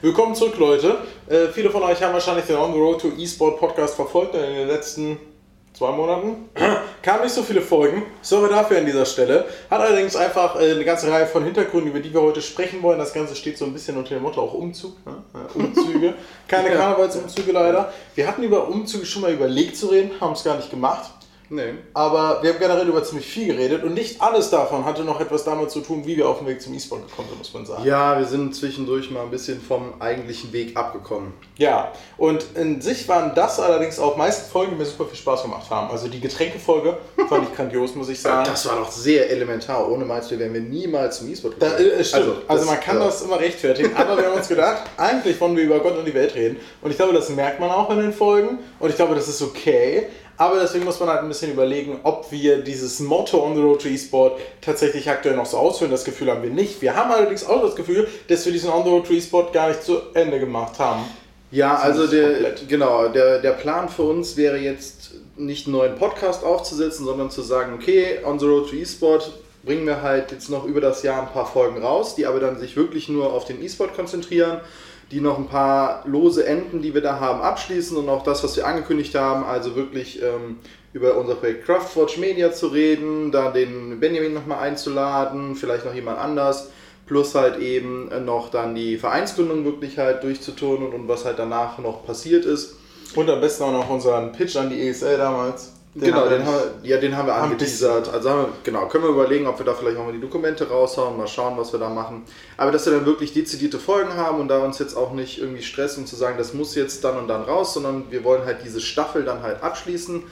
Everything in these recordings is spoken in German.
Willkommen zurück, Leute. Äh, viele von euch haben wahrscheinlich den On the Road to eSport Podcast verfolgt in den letzten zwei Monaten. Kamen nicht so viele Folgen. Sorry dafür an dieser Stelle. Hat allerdings einfach äh, eine ganze Reihe von Hintergründen, über die wir heute sprechen wollen. Das Ganze steht so ein bisschen unter dem Motto auch Umzug. Ne? Äh, Umzüge. Keine Ja. Karnevalsumzüge leider. Wir hatten über Umzüge schon mal überlegt zu reden, haben es gar nicht gemacht. Nee. Aber wir haben generell über ziemlich viel geredet und nicht alles davon hatte noch etwas damit zu tun, wie wir auf dem Weg zum E-Sport gekommen sind, muss man sagen. Ja, wir sind zwischendurch mal ein bisschen vom eigentlichen Weg abgekommen. Ja, und in sich waren das allerdings auch meist Folgen, die mir super viel Spaß gemacht haben. Also die Getränkefolge fand ich grandios, muss ich sagen. Das war doch sehr elementar. Ohne Meister wären wir niemals zum E-Sport Da, äh, stimmt. Also, das- man kann ja. das immer rechtfertigen, aber wir haben uns gedacht, eigentlich wollen wir über Gott und die Welt reden. Und ich glaube, das merkt man auch in den Folgen. Und ich glaube, das ist okay. Aber deswegen muss man halt ein bisschen überlegen, ob wir dieses Motto on the road to e-sport tatsächlich aktuell noch so ausführen. Das Gefühl haben wir nicht. Wir haben allerdings auch das Gefühl, dass wir diesen on the road to e-sport gar nicht zu Ende gemacht haben. Ja, also der, komplett. genau, der, der Plan für uns wäre jetzt nicht einen neuen Podcast aufzusetzen, sondern zu sagen, okay, on the road to eSport bringen wir halt jetzt noch über das Jahr ein paar Folgen raus, die aber dann sich wirklich nur auf den eSport konzentrieren, die noch ein paar lose Enden, die wir da haben, abschließen und auch das, was wir angekündigt haben, also wirklich ähm, über unser Projekt Craftwatch Media zu reden, da den Benjamin nochmal einzuladen, vielleicht noch jemand anders plus halt eben noch dann die Vereinsgründung wirklich halt durchzuturnen und was halt danach noch passiert ist. Und am besten auch noch unseren Pitch an die ESL damals. Genau, wir den haben wir, ja, den haben wir Haben angeteasert. Also haben wir, genau, können wir überlegen, ob wir da vielleicht nochmal die Dokumente raushauen, mal schauen, was wir da machen. Aber dass wir dann wirklich dezidierte Folgen haben und da uns jetzt auch nicht irgendwie stressen und zu sagen, das muss jetzt dann und dann raus, sondern wir wollen halt diese Staffel dann halt abschließen.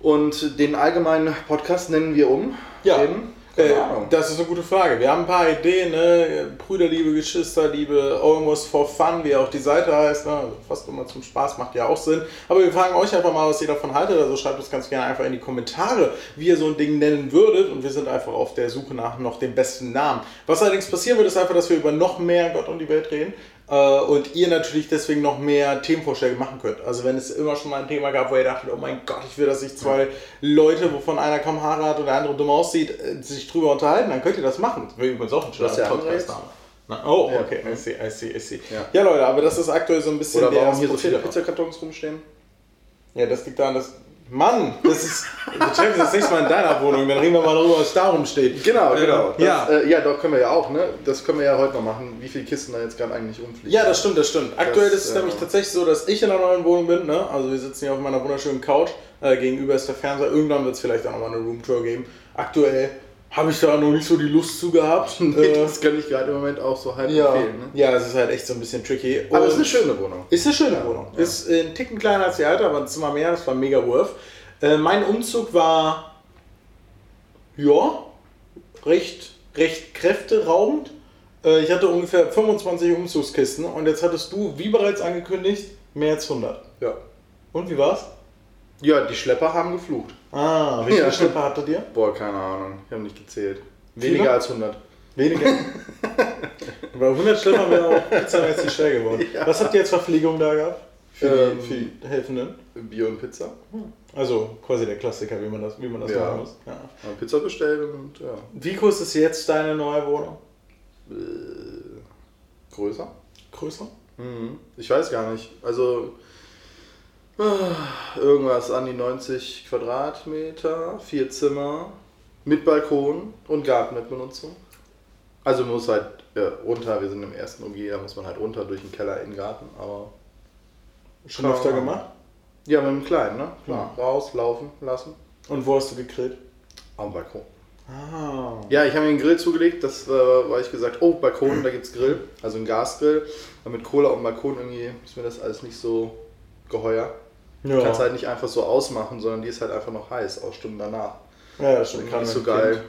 Und den allgemeinen Podcast nennen wir um. Ja. Den, keine Äh, das ist eine gute Frage. Wir haben ein paar Ideen, ne? Brüderliebe, Geschwisterliebe, Almost for Fun, wie auch die Seite heißt. Ne? Also fast immer zum Spaß, macht ja auch Sinn. Aber wir fragen euch einfach mal, was ihr davon haltet. Also schreibt es ganz gerne einfach in die Kommentare, wie ihr so ein Ding nennen würdet. Und wir sind einfach auf der Suche nach noch dem besten Namen. Was allerdings passieren wird, ist einfach, dass wir über noch mehr Gott und die Welt reden. Äh, Und ihr natürlich deswegen noch mehr Themenvorschläge machen könnt. Also wenn es immer schon mal ein Thema gab, wo ihr dachtet, oh mein Gott, ich will, dass sich zwei Leute, wovon einer kaum Haare hat und der andere dumm aussieht, äh, sich drüber unterhalten, dann könnt ihr das machen. Das wäre übrigens auch ein schöner Podcast-Name. Na, Oh, Ja. okay, I see, I see, I see. Ja. Ja. Leute, aber das ist aktuell so ein bisschen Oder warum der hier so viele. Pizzakartons rumstehen? Ja, das liegt daran, dass... Mann, das ist... Wir uns das nächste Mal in deiner Wohnung, dann reden wir mal darüber, was da rumsteht. Genau, Äh, genau. Das, ja. Äh, ja, doch können wir ja auch, ne? Das können wir ja heute noch machen, wie viele Kisten da jetzt gerade eigentlich rumfliegen. Ja, das stimmt, das stimmt. Aktuell Das, ist es äh, nämlich tatsächlich so, dass ich in einer neuen Wohnung bin. Ne? Also wir sitzen hier auf meiner wunderschönen Couch. Äh, gegenüber ist der Fernseher. Irgendwann wird es vielleicht auch nochmal eine Roomtour geben. Aktuell habe ich da noch nicht so die Lust zu gehabt. Nee, äh, das kann ich gerade im Moment auch so halb ja, empfehlen. Ne? ja, es ist halt echt so ein bisschen tricky. Aber es ist Und- eine schöne Wohnung. ist eine schöne Ja, Wohnung. ja. Ist ein Ticken kleiner als die alte, aber ein Zimmer mehr. Das war mega worth. Äh, mein Umzug war, ja, recht, recht kräfteraubend. Äh, ich hatte ungefähr 25 Umzugskisten und jetzt hattest du, wie bereits angekündigt, mehr als 100. Ja. Und wie war's? Ja, die Schlepper haben geflucht. Ah, wie viele Ja. Schlepper hattet ihr? Boah, keine Ahnung. Ich habe nicht gezählt. Viele? Weniger als 100. Weniger. Bei 100 Schlepper wäre auch pizzamäßig schwer geworden. Ja. Was habt ihr jetzt Verpflegung da gehabt? Für, Ähm, die, für die Helfenden? Bier und Pizza. Also quasi der Klassiker, wie man das, wie man das Ja. machen muss. Ja. Pizza bestellt und ja. Wie groß ist jetzt deine neue Wohnung? Äh, größer? Größer? Mhm. Ich weiß gar nicht. Also irgendwas an die 90 Quadratmeter, vier Zimmer, mit Balkon und Garten mit Benutzung. Also man muss halt äh, runter, wir sind im ersten OG, da muss man halt runter durch den Keller in den Garten, aber Schon öfter gemacht? ja, mit dem Kleinen, ne? Klar, raus, laufen lassen, Und wo hast du gegrillt? am Balkon. Ah. Ja, ich habe mir einen Grill zugelegt, das äh, weil ich gesagt, oh, Balkon, da gibt's Grill, also ein Gasgrill. Aber mit Kohle auf dem Balkon irgendwie ist mir das alles nicht so geheuer. Du Ja. kannst halt nicht einfach so ausmachen, sondern die ist halt einfach noch heiß, auch Stunden danach. ja, das stimmt. nicht so geil. Kind.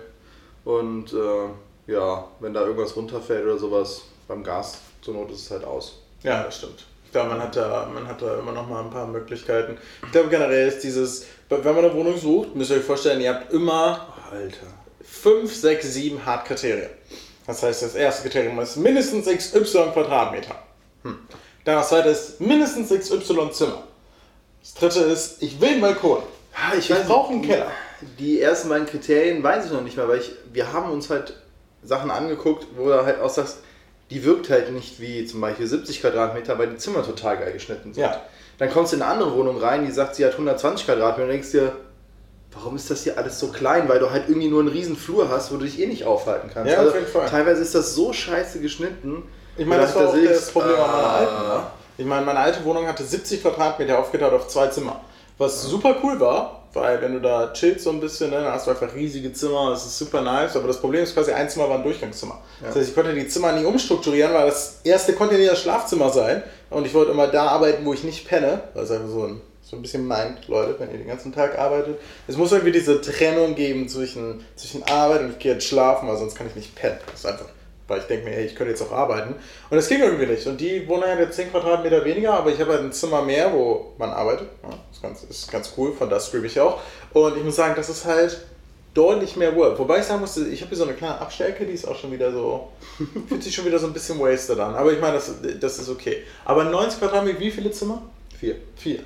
Und äh, ja, wenn da irgendwas runterfällt oder sowas, beim Gas, zur Not ist es halt aus. Ja, das stimmt. Ich glaube, man hat, da, man hat da immer noch mal ein paar Möglichkeiten. Ich glaube, generell ist dieses, wenn man eine Wohnung sucht, müsst ihr euch vorstellen, ihr habt immer Alter. 5, 6, 7 Hardkriterien. Das heißt, das erste Kriterium ist mindestens XY Quadratmeter. Hm. Dann das zweite ist mindestens XY Zimmer. Das dritte ist, ich will einen Balkon. Ja, Ich brauche einen Keller. Die ersten beiden Kriterien weiß ich noch nicht mehr, weil ich, wir haben uns halt Sachen angeguckt, wo du halt auch sagst, die wirkt halt nicht wie zum Beispiel 70 Quadratmeter, weil die Zimmer total geil geschnitten sind. Ja. Dann kommst du in eine andere Wohnung rein, die sagt, sie hat 120 Quadratmeter und denkst dir, warum ist das hier alles so klein? Weil du halt irgendwie nur einen riesen Flur hast, wo du dich eh nicht aufhalten kannst. Ja, auf also, jeden Fall. Teilweise ist das so scheiße geschnitten. Ich meine, das war auch da das Problem an meiner ah. alten. Ne? Ich meine, meine alte Wohnung hatte 70 Quadratmeter aufgeteilt auf zwei Zimmer. Was super cool war, weil wenn du da chillst so ein bisschen, ne, dann hast du einfach riesige Zimmer, das ist super nice. Aber das Problem ist quasi, ein Zimmer war ein Durchgangszimmer. Das heißt, ich konnte die Zimmer nie umstrukturieren, weil das erste konnte nie das Schlafzimmer sein. Und ich wollte immer da arbeiten, wo ich nicht penne. Das ist einfach so ein, so ein bisschen meint, Leute, wenn ihr den ganzen Tag arbeitet. Es muss irgendwie diese Trennung geben zwischen, zwischen Arbeit und ich gehe jetzt schlafen, weil sonst kann ich nicht pennen. Das ist einfach, weil ich denke mir, hey, ich könnte jetzt auch arbeiten. Und das ging irgendwie nicht. Und die Wohnung hat jetzt 10 Quadratmeter weniger, aber ich habe halt ein Zimmer mehr, wo man arbeitet. Ja, das ist ganz, ist ganz cool, von da streame ich auch. Und ich muss sagen, das ist halt deutlich mehr Work. Wobei ich sagen musste, ich habe hier so eine kleine Abstellke, die ist auch schon wieder so, fühlt sich schon wieder so ein bisschen wasted an. Aber ich meine, das, das ist okay. Aber 90 Quadratmeter, wie viele Zimmer? Vier. Vier.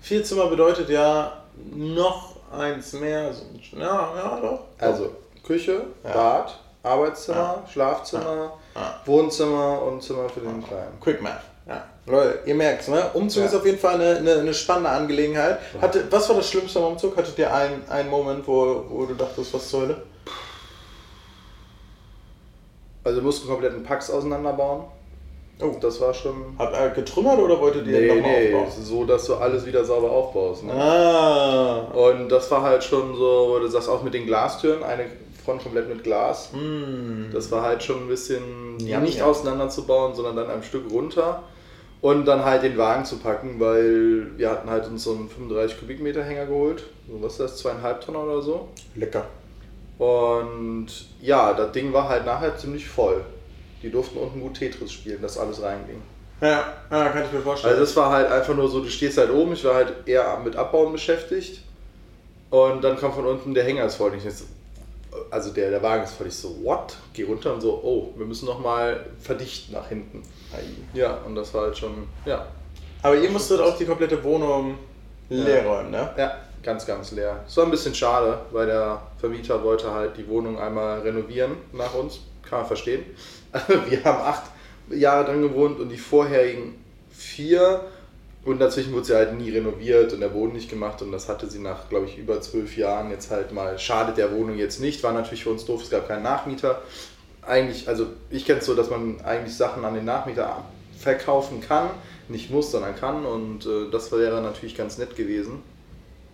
Vier Zimmer bedeutet ja noch eins mehr. So, ja, ja, doch. Also Küche, Ja. Bad, Arbeitszimmer, Schlafzimmer, Ja. Wohnzimmer und Zimmer für den Kleinen. Quick Math. Ja. Leute, ihr merkt ne? Umzug Ja. ist auf jeden Fall eine, eine, eine spannende Angelegenheit. Hatte, was war das Schlimmste am Umzug? Hattet ihr einen, einen Moment, wo, wo du dachtest, was zur Hölle? Also wir mussten komplett einen Pax auseinanderbauen. Oh. Das war schon. Habt ihr getrümmert oder wolltet ihr Nee, nochmal nee, aufbauen? so dass du alles wieder sauber aufbaust. Ne? Ah. Und das war halt schon so, wo du sagst, auch mit den Glastüren, eine Front komplett mit Glas. Mm. Das war halt schon ein bisschen Ja, nicht ja. auseinanderzubauen, sondern dann ein Stück runter und dann halt den Wagen zu packen, weil wir hatten halt uns so einen 35 Kubikmeter Hänger geholt. So, was ist das, zweieinhalb Tonnen oder so. Lecker. Und ja, das Ding war halt nachher ziemlich voll. Die durften unten gut Tetris spielen, dass alles reinging. Ja, ja, kann ich mir vorstellen. Also das war halt einfach nur so, du stehst halt oben, ich war halt eher mit Abbauen beschäftigt. Und dann kam von unten, der Hänger ist voll. Ich jetzt, also der, der Wagen ist voll. Ich so, what? Geh runter und so, oh, wir müssen nochmal verdichten nach hinten. Ei. Ja, und das war halt schon, ja. Aber ihr musstet auch die komplette Wohnung leer räumen, ne? Ja, ganz, ganz leer. Es war ein bisschen schade, weil der Vermieter wollte halt die Wohnung einmal renovieren nach uns. Kann man verstehen. Wir haben acht Jahre drin gewohnt und die vorherigen vier. Und dazwischen wurde sie halt nie renoviert und der Boden nicht gemacht und das hatte sie nach, glaube ich, über zwölf Jahren jetzt halt mal. Schadet der Wohnung jetzt nicht, war natürlich für uns doof, es gab keinen Nachmieter. Eigentlich, also ich kenne es so, dass man eigentlich Sachen an den Nachmieter verkaufen kann, nicht muss, sondern kann und äh, das wäre natürlich ganz nett gewesen.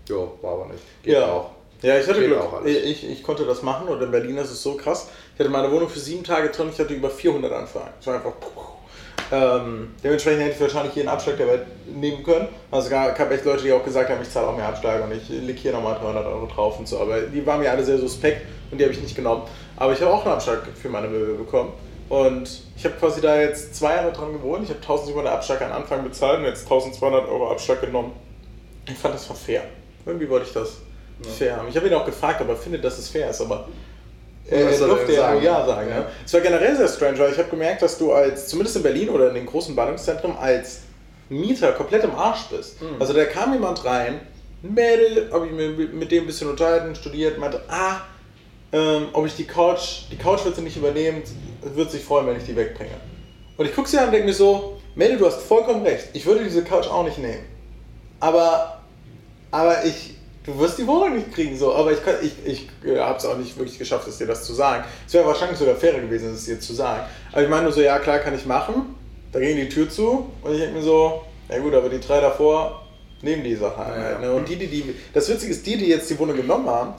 Jo, war aber nicht. Geht ja. auch. Ja, ich hatte Geht Glück. auch. Ich, ich konnte das machen und in Berlin ist es so krass. Ich hatte meine Wohnung für sieben Tage drin, ich hatte über 400 Anfragen. Es war einfach. Ähm, dementsprechend hätte ich wahrscheinlich jeden Abschlag der Welt nehmen können. Also habe echt Leute, die auch gesagt haben, ich zahle auch mehr Abschlag und ich leg hier nochmal 300 Euro drauf und so. Aber die waren mir alle sehr suspekt und die habe ich nicht genommen. Aber ich habe auch einen Abschlag für meine Möbel bekommen. Und ich habe quasi da jetzt zwei Jahre dran gewohnt. Ich habe 1700 Abschlag am Anfang bezahlt und jetzt 1200 Euro Abschlag genommen. Ich fand das war fair. Irgendwie wollte ich das fair haben. Ich habe ihn auch gefragt, ob er findet, dass es fair ist, aber äh, durfte ja nur sagen? Ja sagen. Ja. Ja. Es war generell sehr strange, weil ich habe gemerkt, dass du als, zumindest in Berlin oder in den großen Ballungszentren, als Mieter komplett im Arsch bist. Mhm. Also da kam jemand rein, ein Mädel, habe ich mir mit dem ein bisschen unterhalten, studiert, meinte, ah, ähm, ob ich die Couch, die Couch wird sie nicht übernehmen, wird sich freuen, wenn ich die wegbringe. Und ich gucke sie an und denke mir so, Mädel, du hast vollkommen recht, ich würde diese Couch auch nicht nehmen. Aber, aber ich, du wirst die Wohnung nicht kriegen, so. Aber ich, kann- ich, ich äh, habe es auch nicht wirklich geschafft, es dir das zu sagen. Es wäre wahrscheinlich sogar fairer gewesen, es dir zu sagen. Aber ich meine nur so, ja klar, kann ich machen. Da ging die Tür zu und ich denke mir so, ja gut, aber die drei davor nehmen die Sache an. Ja, halt, ja. ne? Und die, die, die, das Witzige ist, die, die jetzt die Wohnung genommen haben,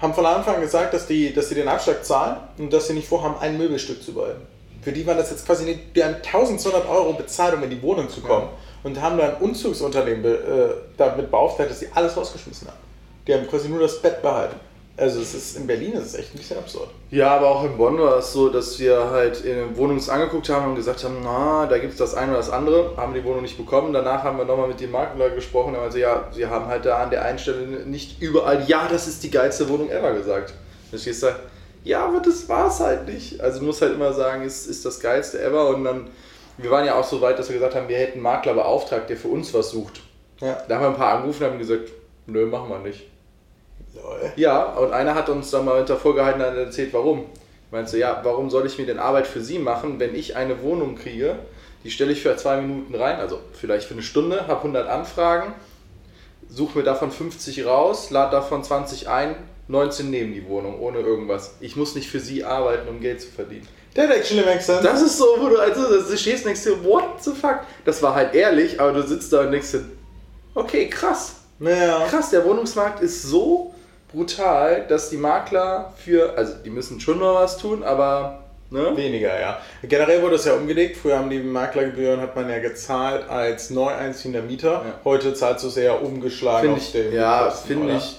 haben von Anfang an gesagt, dass die, dass sie den Abschlag zahlen und dass sie nicht vorhaben, ein Möbelstück zu behalten. Für die waren das jetzt quasi nicht, die haben 1200 Euro bezahlt, um in die Wohnung zu kommen und haben dann ein Umzugsunternehmen be, äh, damit beauftragt, dass sie alles rausgeschmissen haben. Die haben quasi nur das Bett behalten. Also es ist in Berlin ist es echt ein bisschen absurd. Ja, aber auch in Bonn war es so, dass wir halt in Wohnungs angeguckt haben und gesagt haben, na, da gibt es das eine oder das andere, haben die Wohnung nicht bekommen. Danach haben wir nochmal mit dem Makler gesprochen, also ja, sie haben halt da an der einen Stelle nicht überall, ja, das ist die geilste Wohnung ever gesagt. Dann stehst du da, ja, aber das war's halt nicht. Also du musst halt immer sagen, es ist das geilste ever und dann, wir waren ja auch so weit, dass wir gesagt haben, wir hätten einen Makler beauftragt, der für uns was sucht. Ja. Da haben wir ein paar angerufen und haben gesagt, nö, machen wir nicht. Lol. Ja, und einer hat uns dann mal hinter vorgehalten und erzählt, warum. Meinst du, ja, warum soll ich mir denn Arbeit für Sie machen, wenn ich eine Wohnung kriege, die stelle ich für zwei Minuten rein, also vielleicht für eine Stunde, habe 100 Anfragen, suche mir davon 50 raus, lade davon 20 ein, 19 nehmen die Wohnung ohne irgendwas. Ich muss nicht für Sie arbeiten, um Geld zu verdienen. That actually makes sense. Das ist so, wo du also du stehst und denkst dir, what the fuck? Das war halt ehrlich, aber du sitzt da und denkst dir, okay, krass. ja. Krass, der Wohnungsmarkt ist so brutal, dass die Makler für, also die müssen schon noch was tun, aber ne? Weniger, ja. Generell wurde es ja umgelegt. Früher haben die Maklergebühren hat man ja gezahlt als neu einziehender Mieter. Ja. Heute zahlst du es eher umgeschlagen Finde auf ich, den ja, finde ich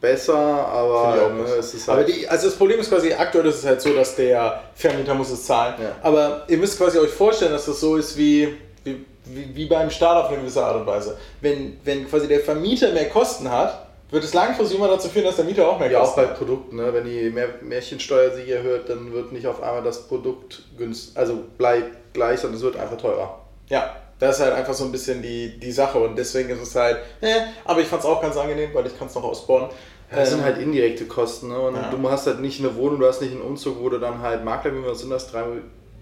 besser, aber ne, es ist halt, die, also das Problem ist quasi, aktuell ist es halt so, dass der Vermieter muss es zahlen. Ja. Aber ihr müsst quasi euch vorstellen, dass das so ist wie, wie, wie, wie beim Staat auf eine gewisse Art und Weise. Wenn, wenn quasi der Vermieter mehr Kosten hat, wird es langfristig immer dazu führen, dass der Mieter auch mehr ja auch bei hat. Produkten, ne? wenn die Mehr Märchensteuersiege hört, dann wird nicht auf einmal das Produkt günstig, also bleibt gleich, sondern es wird einfach teurer. Ja, das ist halt einfach so ein bisschen die, die Sache und deswegen ist es halt, äh, aber ich fand es auch ganz angenehm, weil ich kann es noch ausbauen. Das sind Ähm, halt indirekte Kosten, ne? Und Ja. du hast halt nicht eine Wohnung, du hast nicht einen Umzug, wo du dann halt Makler, wie was sind das, drei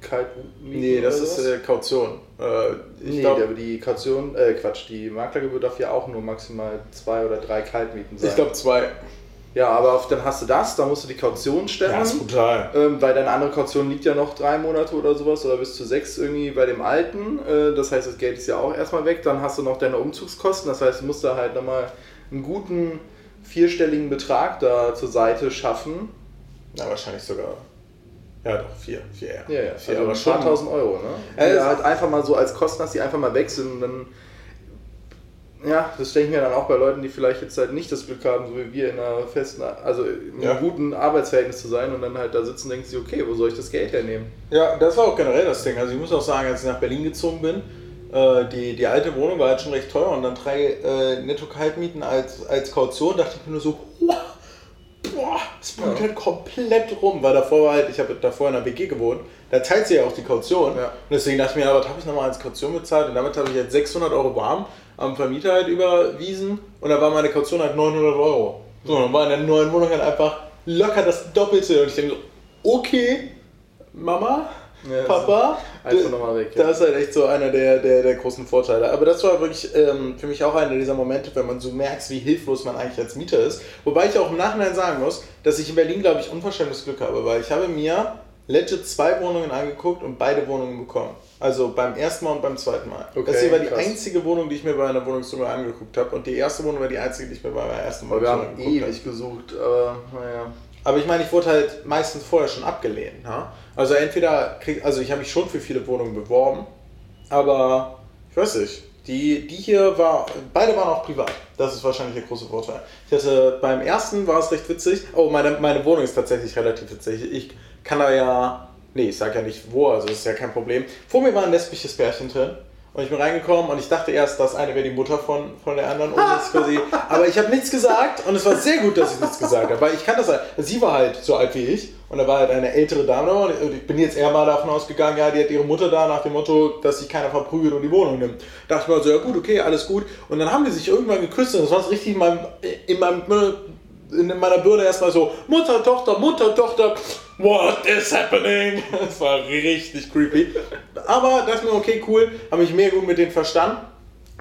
Kaltmieten? Nee, das ist äh, Kaution. Äh, ich nee, glaube, aber die Kaution, äh, Quatsch, die Maklergebühr darf ja auch nur maximal zwei oder drei Kaltmieten sein. ich glaube zwei. ja, aber auf, dann hast du das, dann musst du die Kaution stellen. Ja, ist brutal. Ähm, weil deine andere Kaution liegt ja noch drei Monate oder sowas oder bis zu sechs irgendwie bei dem alten. Äh, das heißt, das Geld ist ja auch erstmal weg. Dann hast du noch deine Umzugskosten. Das heißt, du musst da halt nochmal einen guten vierstelligen Betrag da zur Seite schaffen. Ja, wahrscheinlich sogar. Ja, doch, vier. Vier, ja. Ja, ja. Vier, Also aber schon. paar tausend Euro, ne? Ja, halt einfach mal so als Kosten hast, die einfach mal weg sind und dann. Ja, das stelle ich mir dann auch bei Leuten, die vielleicht jetzt halt nicht das Glück haben, so wie wir in einer festen, also in einem Ja. guten Arbeitsverhältnis zu sein und dann halt da sitzen und denken sie, okay, wo soll ich das Geld hernehmen? Ja, das war auch generell das Ding. Also ich muss auch sagen, als ich nach Berlin gezogen bin, äh, die, die alte Wohnung war halt schon recht teuer und dann drei äh, Netto-Kaltmieten als, als Kaution, dachte ich mir nur so, boah, boah, das bringt Ja. halt komplett rum, weil davor war halt, ich habe davor in einer WG gewohnt, da teilt sie ja auch die Kaution. Ja. Und deswegen dachte ich mir, was habe ich nochmal als Kaution bezahlt? Und damit habe ich jetzt 600 Euro warm am Vermieter halt überwiesen und da war meine Kaution halt 900 Euro. So, dann war in der neuen Wohnung halt einfach locker das Doppelte und ich denke so, okay, Mama, Ja, Papa, Einfach d- nochmal weg. Ja. das ist halt echt so einer der, der, der großen Vorteile. Aber das war wirklich ähm, für mich auch einer dieser Momente, wenn man so merkt, wie hilflos man eigentlich als Mieter ist. Wobei ich auch im Nachhinein sagen muss, dass ich in Berlin, glaube ich, unverschämtes Glück habe, weil ich habe mir legit zwei Wohnungen angeguckt und beide Wohnungen bekommen. Also beim ersten Mal und beim zweiten Mal. Okay, das hier war die krass. einzige Wohnung, die ich mir bei einer Wohnungssumme angeguckt habe. Und die erste Wohnung war die einzige, die ich mir bei meiner ersten wir haben angeguckt habe. ewig gesucht, aber naja. Aber ich meine, ich wurde halt meistens vorher schon abgelehnt. Ja? Also entweder krieg, also ich habe mich schon für viele Wohnungen beworben, aber ich weiß nicht. Die, die hier war, beide waren auch privat. Das ist wahrscheinlich der große Vorteil. Ich hatte beim ersten war es recht witzig. Oh, meine, meine Wohnung ist tatsächlich relativ witzig. Ich kann da ja, nee, ich sag ja nicht wo, also das ist ja kein Problem. Vor mir war ein lesbisches Pärchen drin. Und ich bin reingekommen und ich dachte erst, das eine wäre die Mutter von, von der anderen. Und das quasi, aber ich habe nichts gesagt und es war sehr gut, dass ich nichts gesagt habe. Weil ich kann das halt. Sie war halt so alt wie ich und da war halt eine ältere Dame da und ich bin jetzt eher mal davon ausgegangen, ja, die hat ihre Mutter da nach dem Motto, dass sich keiner verprügelt und die Wohnung nimmt. Dachte ich mir so, ja gut, okay, alles gut. Und dann haben die sich irgendwann geküsst und das war richtig in meinem, in meinem in meiner Birne erstmal so, Mutter, Tochter, Mutter, Tochter, what is happening? Das war richtig creepy. Aber dachte mir, okay, cool, habe mich mehr gut mit denen verstanden.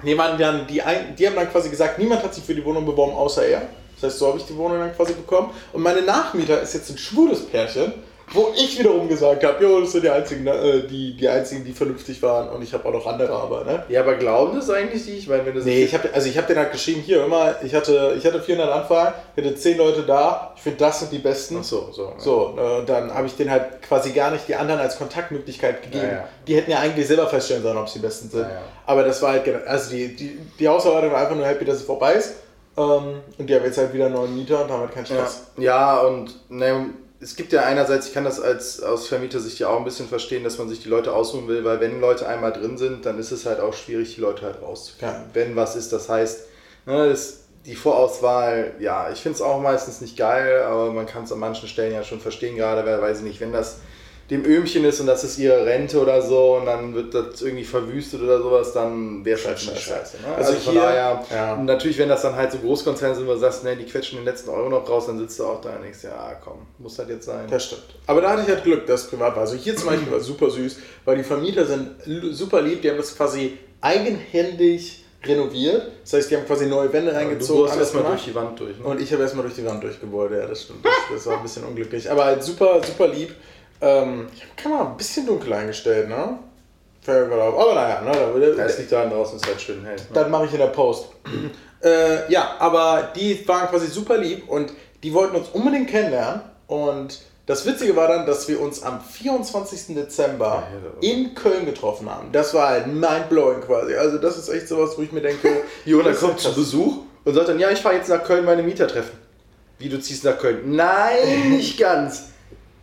Die, waren dann, die, ein, die haben dann quasi gesagt, niemand hat sich für die Wohnung beworben, außer er. Das heißt, so habe ich die Wohnung dann quasi bekommen. Und meine Nachmieter ist jetzt ein schwules Pärchen, wo ich wiederum gesagt habe, jo, das sind die einzigen, ne, äh, die, die einzigen, die vernünftig waren. Und ich habe auch noch andere, aber, ne? Ja, aber glauben das eigentlich die? Ich meine, wenn das Nee, ich habe also ich hab den halt geschrieben, hier immer, ich hatte, ich hatte 400 Anfragen, ich hatte 10 Leute da, ich finde, das sind die besten. Ach so, so. So, äh, dann habe ich denen halt quasi gar nicht die anderen als Kontaktmöglichkeit gegeben. Ja, ja. Die hätten ja eigentlich selber feststellen sollen, ob sie die besten sind. Aber das war halt, genau- also die, die, die Hausarbeitung war einfach nur happy, dass es vorbei ist. Ähm, und die haben jetzt halt wieder neuen Mieter und haben halt keinen Ja, Stress. ja und ne, es gibt ja einerseits, ich kann das als aus Vermietersicht ja auch ein bisschen verstehen, dass man sich die Leute aussuchen will, weil wenn Leute einmal drin sind, dann ist es halt auch schwierig, die Leute halt rauszukriegen. Ja. Wenn was ist, das heißt, ne, das, die Vorauswahl, ja, ich finde es auch meistens nicht geil, aber man kann es an manchen Stellen ja schon verstehen, gerade weil, weiß ich nicht, wenn das dem Öhmchen ist und das ist ihre Rente oder so und dann wird das irgendwie verwüstet oder sowas, dann wäre es halt schon Scheiße. scheiße. Ne? Also Also, von hier- daher, ja. natürlich, wenn das dann halt so Großkonzerne sind, wo du sagst, ne, die quetschen den letzten Euro noch raus, dann sitzt du auch da und denkst, ja komm, muss halt jetzt sein. Das stimmt. Aber da hatte ich halt Glück, dass es privat war. Also hier zum Beispiel war es super süß, weil die Vermieter sind super lieb, die haben das quasi eigenhändig renoviert. Das heißt, die haben quasi neue Wände du reingezogen, bohrst erstmal gemacht. durch die Wand durch. Ne? Und ich habe erstmal durch die Wand durchgebohrt, ja, das stimmt. Das, das war ein bisschen unglücklich. Aber halt super, super lieb. Ähm, ich habe die Kamera ein bisschen dunkel eingestellt, ne? Fällt mir gerade auf. Aber naja, ne, da würde, Ja, es liegt da draußen, ist halt schön hell. Ne? das mache ich in der Post. äh, ja, aber die waren quasi super lieb und die wollten uns unbedingt kennenlernen. Und das Witzige war dann, dass wir uns am 24. Dezember Ja, das- in Köln getroffen haben. Das war halt mindblowing quasi. Also das ist echt sowas, wo ich mir denke, Jona das kommt zu. Besuch und sagt dann, ja, ich fahre jetzt nach Köln meine Mieter treffen. Wie, du ziehst nach Köln? Nein, nicht ganz.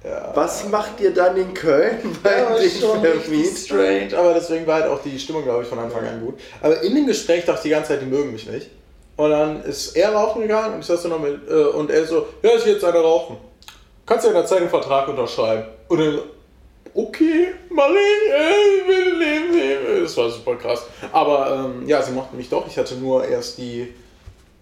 Ja. Was macht ihr dann in Köln bei Ja, richtig Vermietern? strange, aber deswegen war halt auch die Stimmung, glaube ich, von Anfang an gut. Aber in dem Gespräch dachte ich die ganze Zeit, die mögen mich nicht. Und dann ist er rauchen gegangen und ich saß noch mit, äh, und er so, ja, ich gehe jetzt eine rauchen. Kannst ja in der Zeit einen Vertrag unterschreiben. Und dann, so, okay, mach ich, äh, ich will leben, leben. Das war super krass. Aber ähm, ja, sie mochten mich doch. Ich hatte nur erst die,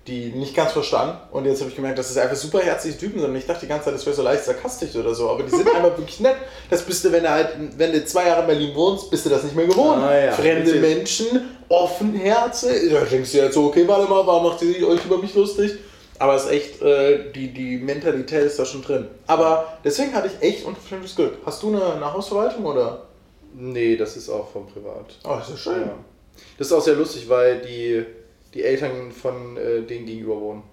die nicht ganz verstanden. Und jetzt habe ich gemerkt, dass es einfach super herzliche Typen sind. Und ich dachte die ganze Zeit, das wäre so leicht sarkastisch oder so. Aber die sind einfach wirklich nett. Das bist du, wenn du halt, wenn du zwei Jahre in Berlin wohnst, bist du das nicht mehr gewohnt. Ah, ja. Fremde Natürlich. Menschen, offenherzig. Da denkst du jetzt so, okay, warte mal, warum macht ihr euch über mich lustig? Aber es ist echt, äh, die, die Mentalität ist da schon drin. Aber deswegen hatte ich echt unverschämtes Glück. Hast du eine, eine Hausverwaltung oder? Nee, das ist auch von privat. Oh, das ist schön. Ja. Das ist auch sehr lustig, weil die, die Eltern von äh, denen gegenüber wohnen.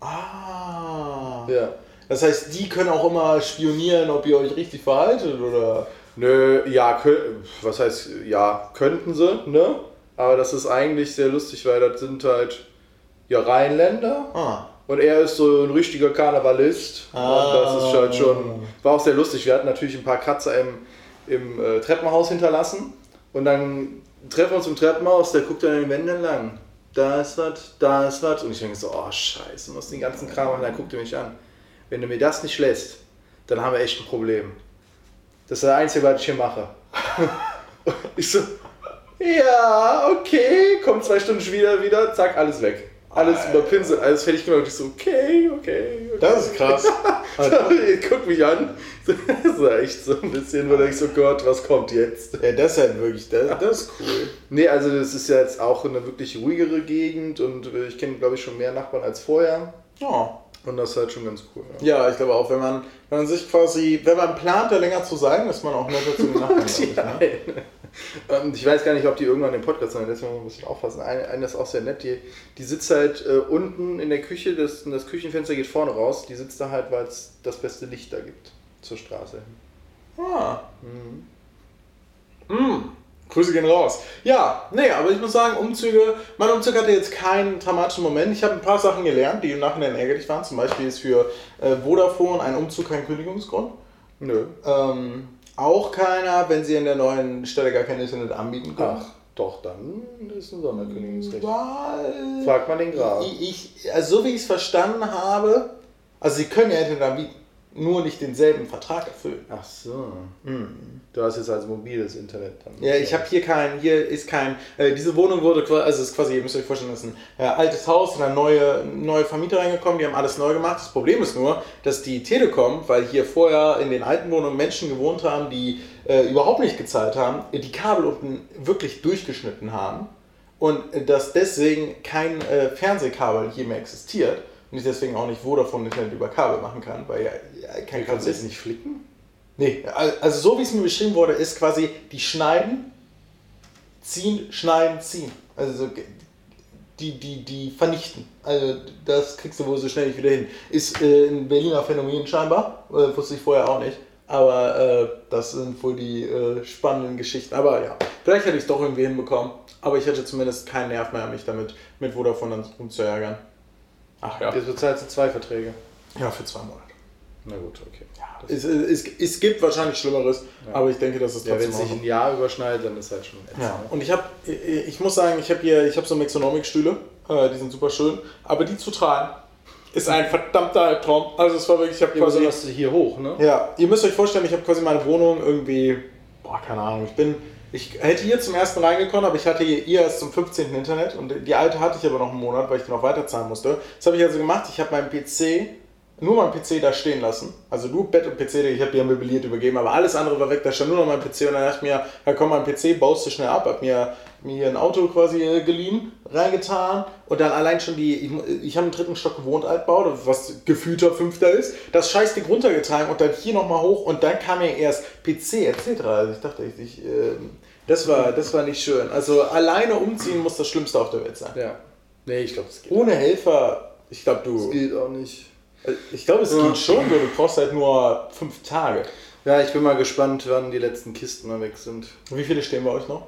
Ah. Ja. Das heißt, die können auch immer spionieren, ob ihr euch richtig verhaltet, oder? Nö, ja, was heißt, ja, könnten sie, ne? Aber das ist eigentlich sehr lustig, weil das sind halt ja Rheinländer Ah. und er ist so ein richtiger Karnevalist. Ah. Und das ist halt schon, war auch sehr lustig. Wir hatten natürlich ein paar Kratzer im, im äh, Treppenhaus hinterlassen und dann treffen wir uns im Treppenhaus, der guckt an den Wänden lang. Da ist was, da ist was. Und ich denke so, oh scheiße, muss den ganzen Kram machen. Dann guckt er mich an. Wenn du mir das nicht lässt, dann haben wir echt ein Problem. Das ist das Einzige, was ich hier mache. ich so, ja, okay. Kommt zwei Stunden wieder, wieder, zack, alles weg. Alles Alter. überpinselt, alles fertig gemacht. Und ich so, okay, okay, okay. Das ist krass. Guck mich an. Das war echt so ein bisschen, wo denkst, oh Gott, was kommt jetzt? ja, das ist halt wirklich, das, das ist cool. Nee, also das ist ja jetzt auch eine wirklich ruhigere Gegend und äh, ich kenne, glaube ich, schon mehr Nachbarn als vorher. Ja. Und das ist halt schon ganz cool. Ja. Ja, ich glaube auch, wenn man, wenn man sich quasi, wenn man plant, da länger zu sein, ist man auch netter zu den Nachbarn. ich, ne? Und ich weiß gar nicht, ob die irgendwann den Podcast hören, deswegen muss bisschen aufpassen. Eine, eine ist auch sehr nett, die, die sitzt halt äh, unten in der Küche, das, das Küchenfenster geht vorne raus, die sitzt da halt, weil es das beste Licht da gibt zur Straße. Ah. Mm. Grüße gehen raus. Ja, nee, aber ich muss sagen, Umzüge, mein Umzug hatte jetzt keinen dramatischen Moment. Ich habe ein paar Sachen gelernt, die im Nachhinein ärgerlich waren. Zum Beispiel ist für äh, Vodafone ein Umzug kein Kündigungsgrund. Nö. Ähm, auch keiner, wenn sie in der neuen Stelle gar kein Internet anbieten können. Ach, doch, dann ist ein Sonderkündigungsrecht. Weil Fragt man den Graf. ich, ich, also so wie ich es verstanden habe, also sie können ja Internet anbieten, nur nicht denselben Vertrag erfüllen. Ach so. Du hast jetzt also mobiles Internet dann. Ja, ich habe hier kein, hier ist kein, äh, diese Wohnung wurde quasi, also es ist quasi, ihr müsst euch vorstellen, das ist ein äh, altes Haus, und dann neue, neue Vermieter reingekommen, die haben alles neu gemacht. Das Problem ist nur, dass die Telekom, weil hier vorher in den alten Wohnungen Menschen gewohnt haben, die äh, überhaupt nicht gezahlt haben, die Kabel unten wirklich durchgeschnitten haben und äh, dass deswegen kein äh, Fernsehkabel hier mehr existiert und ich deswegen auch nicht Vodafone Internet über Kabel machen kann, weil ja, ja kein Kabel Kannst du jetzt nicht flicken? Nee, al- also so wie es mir beschrieben wurde, ist quasi die schneiden, ziehen, schneiden, ziehen. Also die, die, die vernichten. Also das kriegst du wohl so schnell nicht wieder hin. Ist äh, ein Berliner Phänomen scheinbar, äh, wusste ich vorher auch nicht. Aber äh, das sind wohl die äh, spannenden Geschichten. Aber ja, vielleicht hätte ich es doch irgendwie hinbekommen. Aber ich hätte zumindest keinen Nerv mehr, mich damit mit Vodafone dann rumzuärgern. Ach ja. Jetzt bezahlst du zwei Verträge. Ja, für zwei Monate. Na gut, okay. Ja, es, es, es gibt wahrscheinlich Schlimmeres, Ja. aber ich denke, das ist Ja, wenn trotzdem es sich ein Jahr überschneidet, dann ist halt schon ätzend. Ja, und ich habe, ich muss sagen, ich habe hier, ich habe so Mexonomic-Stühle, äh, die sind super schön, aber die zu tragen ist ein verdammter Albtraum. Also es war wirklich, ich habe Ja, quasi... besonders hier hoch, ne? Ja, ihr müsst euch vorstellen, ich habe quasi meine Wohnung irgendwie, boah, keine Ahnung, ich bin, ich hätte hier zum ersten reingekommen, aber ich hatte hier erst zum 15. Internet und die alte hatte ich aber noch einen Monat, weil ich die noch weiterzahlen musste. Das habe ich also gemacht, ich habe meinen PC, nur meinen PC da stehen lassen, also nur Bett und PC, ich habe die ja möbliert übergeben, aber alles andere war weg, da stand nur noch mein PC und dann dachte ich mir, ja komm, mein PC baust du schnell ab, hab mir, mir hier ein Auto quasi äh, geliehen, reingetan und dann allein schon die, ich, ich habe im dritten Stock gewohnt, Altbau, was gefühlter Fünfter ist, das Scheißding runtergetragen und dann hier nochmal hoch und dann kam mir erst PC etc. Also ich dachte, ich, ich ähm, das war, das war nicht schön. Also alleine umziehen muss das Schlimmste auf der Welt sein. Ja. Nee, ich glaube, es geht. Ohne Helfer, ich glaube Es du, geht auch nicht. Ich glaube es Ja. geht schon, so, du brauchst halt nur fünf Tage. Ja, ich bin mal gespannt, wann die letzten Kisten mal weg sind. Wie viele stehen bei euch noch?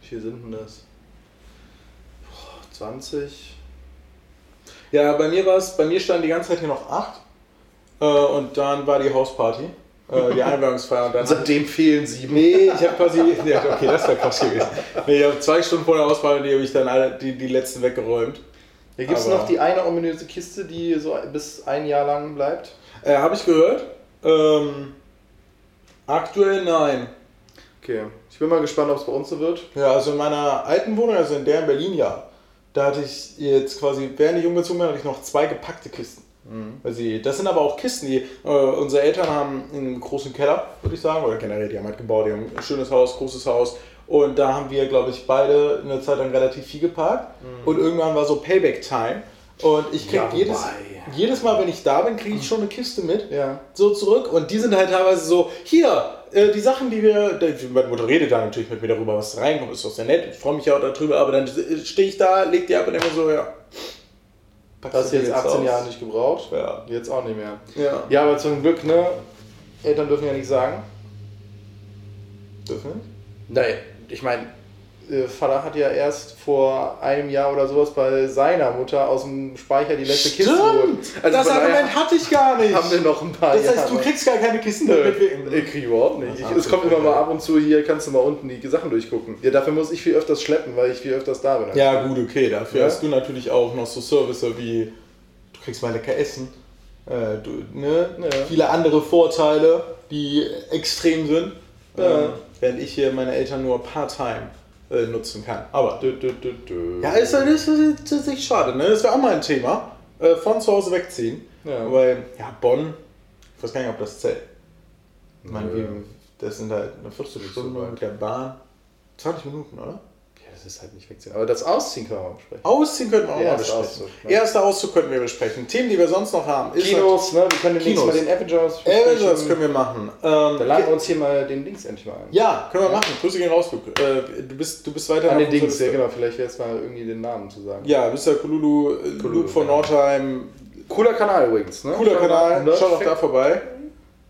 Wie viel sind denn das? Boah, 20? Ja, bei mir war es, bei mir standen die ganze Zeit hier noch acht. Äh, und dann war die Hausparty, äh, die Einweihungsfeier. Und dann Seitdem fehlen sieben. Nee, ich habe quasi. Ja, okay, das wäre krass gewesen. Nee, ich habe zwei Stunden vor der Auswahl, die habe ich dann alle, die, die letzten weggeräumt. Hier gibt es noch die eine ominöse Kiste, die so bis ein Jahr lang bleibt. Äh, habe ich gehört. Ähm, aktuell nein. Okay. Ich bin mal gespannt, ob es bei uns so wird. Ja, also in meiner alten Wohnung, also in der in Berlin, ja. Da hatte ich jetzt quasi, während ich umgezogen bin, hatte ich noch zwei gepackte Kisten. Sie, das sind aber auch Kisten, die äh, unsere Eltern haben einen großen Keller, würde ich sagen, oder generell, die haben halt gebaut, die haben ein schönes Haus, großes Haus. Und da haben wir, glaube ich, beide eine Zeit lang relativ viel geparkt. Und irgendwann war so Payback-Time. Und ich kriege Ja, jedes, wobei. jedes Mal, wenn ich da bin, kriege ich schon eine Kiste mit Ja. so zurück und die sind halt teilweise so, hier, äh, die Sachen, die wir, meine Mutter redet da natürlich mit mir darüber, was reinkommt, ist doch sehr nett, ich freue mich ja auch darüber, aber dann stehe ich da, leg die ab und denke so, ja. Packst Hast du du die jetzt 18 aus? Jahre nicht gebraucht? Ja. Jetzt auch nicht mehr. Ja. Ja, aber zum Glück, ne? Eltern dürfen ja nicht sagen. Dürfen? Nein, ich meine, Vater hat ja erst vor einem Jahr oder sowas bei seiner Mutter aus dem Speicher die letzte Kiste geholt. das von daher Argument hatte ich gar nicht. haben wir noch ein paar das heißt, du Jahre. kriegst gar keine Kisten Nö, damit wir ich kriege überhaupt nicht. Ich, Das es kommt immer du mal ab und zu, hier kannst du mal unten die Sachen durchgucken. Ja, dafür muss ich viel öfters schleppen, weil ich viel öfters da bin. Ja, gut, okay, dafür Ja. hast du natürlich auch noch so Services wie, du kriegst mal lecker Essen, äh, du, ne? Ja. viele andere Vorteile, die extrem sind, Ja. ähm, während ich hier meine Eltern nur part-time äh, nutzen kann. Aber, Dö, dö, dö, ja, ist halt echt schade, ne? Das wäre auch mal ein Thema, äh, von zu Hause wegziehen, Ja. weil, ja, Bonn, ich weiß gar nicht, ob das zählt. Ich meine, das sind halt eine Viertelstunde mit der Bahn, 20 Minuten, oder? Ja, das ist halt nicht wegziehen. Aber das Ausziehen können wir mal besprechen. Ausziehen könnten wir auch mal besprechen. Auszug, ne? Erster Auszug könnten wir besprechen. Themen, die wir sonst noch haben. ist Kinos, ne? Wir können demnächst Kinos. mal den Avengers natürlich- Avengers besprechen. können wir machen. Da Ähm, laden wir uns hier mal den Dings endlich mal ein. ja, können wir machen. Grüße gehen raus. Äh, du, bist, du bist weiter An den Dings, ja genau, vielleicht wäre es mal irgendwie den Namen zu sagen. Ja, Mr. Kululu, äh, Kululu, Luke von ja. Nordheim. Cooler Kanal übrigens, ne? Cooler Schaut mal, Kanal. Schaut auch da vorbei.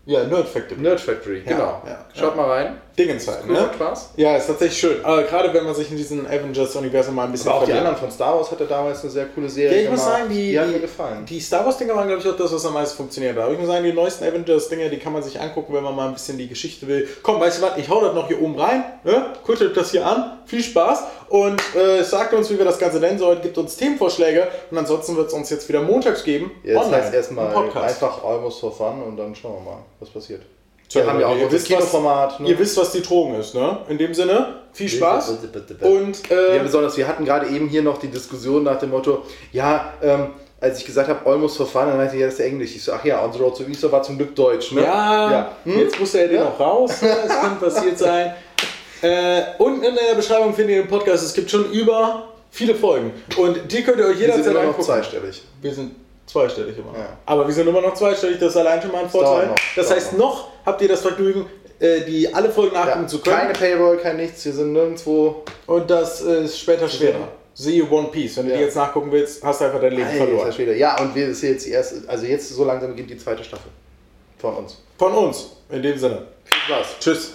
Ja, Nerd Factory. Nerd Factory, Ja, genau. ja, Schaut ja. mal rein. Dingens halt, ne? Spaß. Ja, ist tatsächlich schön. Aber gerade wenn man sich in diesem Avengers-Universum mal ein bisschen Aber auch die verliert. anderen von Star Wars hatte damals eine sehr coole Serie Ja, ich muss gemacht. sagen, die, die die, mir gefallen. die Star Wars-Dinger waren, glaube ich, auch das, was am meisten funktioniert hat. Aber ich muss sagen, die neuesten Avengers-Dinger, die kann man sich angucken, wenn man mal ein bisschen die Geschichte will. Komm, weißt du was, ich hau das noch hier oben rein, ne? euch das hier an, viel Spaß und äh, sagt uns, wie wir das Ganze nennen sollen, gibt uns Themenvorschläge und ansonsten wird es uns jetzt wieder montags geben. Jetzt online, heißt erstmal einfach Almost for Fun und dann schauen wir mal, was passiert. Wir haben ja auch ihr wisst, was- Kinoformat. Ne? Ihr wisst, was die Drogen ist, ne? In dem Sinne, viel Spaß und äh, Ja, besonders, wir hatten gerade eben hier noch die Diskussion nach dem Motto, ja, ähm, als ich gesagt habe, almost for fun, dann meinte ich, ja, das ist ja Englisch. Ich so, ach ja, on the road to Easter war zum Glück Deutsch, ne? Ja, Ja. Hm? jetzt muss er den Ja. noch raus. ne? Es kann passiert sein. Äh, unten in der Beschreibung findet ihr den Podcast. Es gibt schon über viele Folgen. Und die könnt ihr euch Wir sind jederzeit immer noch angucken. zweistellig. Wir sind zweistellig immer. Ja. Aber wir sind immer noch zweistellig. Das ist allein schon mal ein Vorteil. noch, Das heißt, noch habt ihr das Vergnügen, äh, die alle Folgen nachgucken Ja, zu können. keine Paywall, kein nichts, wir sind nirgendwo. Und das äh, ist später schwerer. Siehe One Piece. Wenn du Ja. die jetzt nachgucken willst, hast du einfach dein Leben Alter verloren. Schwede. Ja, und wir ist jetzt die erste, also jetzt so langsam beginnt die zweite Staffel von uns. Von uns. In dem Sinne. Viel Spaß. Tschüss.